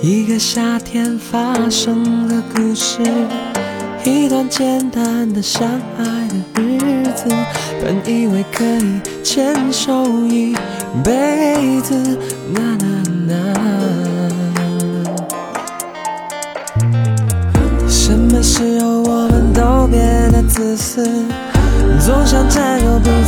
一个夏天发生的故事，一段简单的相爱的日子，本以为可以牵手一辈子，那那那。什么时候我们都变得自私，总想占有彼此。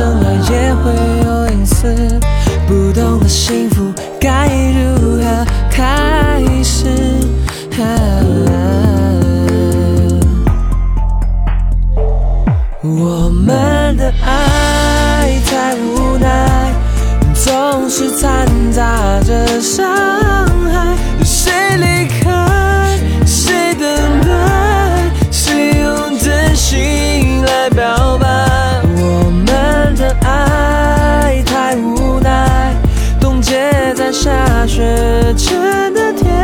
怎么也会有隐私，不懂得幸福该如何开始。我们的爱太无奈，总是掺杂着伤。在下雪前的天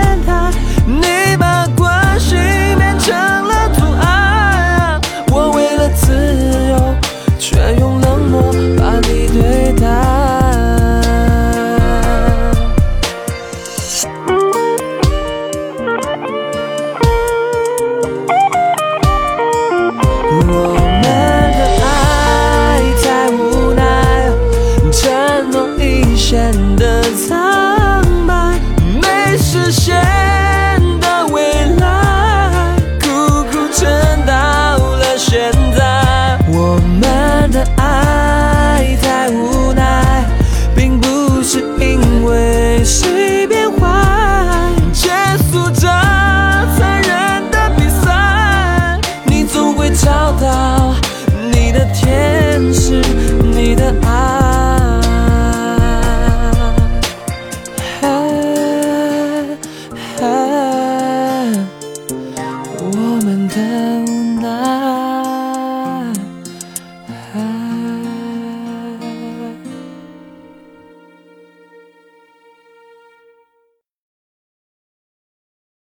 显得苍白没实现。